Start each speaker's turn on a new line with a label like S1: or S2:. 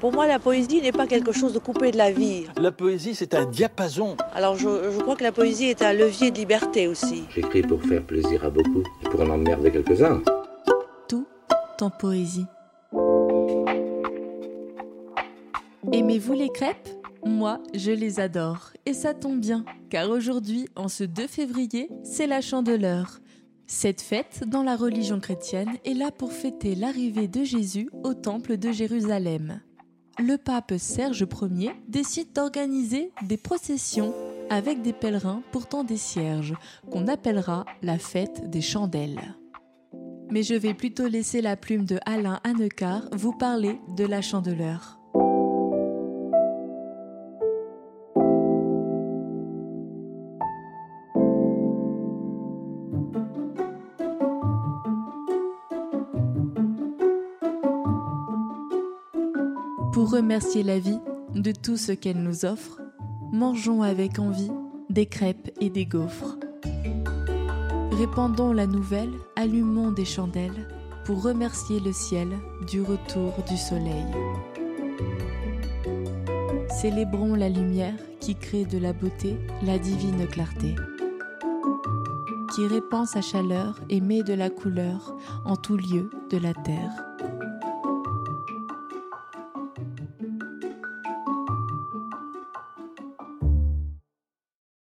S1: Pour moi, la poésie n'est pas quelque chose de coupé de la vie.
S2: La poésie, c'est un diapason.
S1: Alors, je, je crois que la poésie est un levier de liberté aussi.
S3: J'écris pour faire plaisir à beaucoup et pour en emmerder quelques-uns.
S4: Tout en poésie. Aimez-vous les crêpes? Moi, je les adore. Et ça tombe bien, car aujourd'hui, en ce 2 février, c'est la chandeleur. Cette fête, dans la religion chrétienne, est là pour fêter l'arrivée de Jésus au temple de Jérusalem. Le pape Serge Ier décide d'organiser des processions avec des pèlerins portant des cierges, qu'on appellera la fête des chandelles. Mais je vais plutôt laisser la plume de Alain Hannecar vous parler de la chandeleur. Pour remercier la vie de tout ce qu'elle nous offre, mangeons avec envie des crêpes et des gaufres. Répandons la nouvelle, allumons des chandelles pour remercier le ciel du retour du soleil. Célébrons la lumière qui crée de la beauté, la divine clarté, qui répand sa chaleur et met de la couleur en tout lieu de la terre.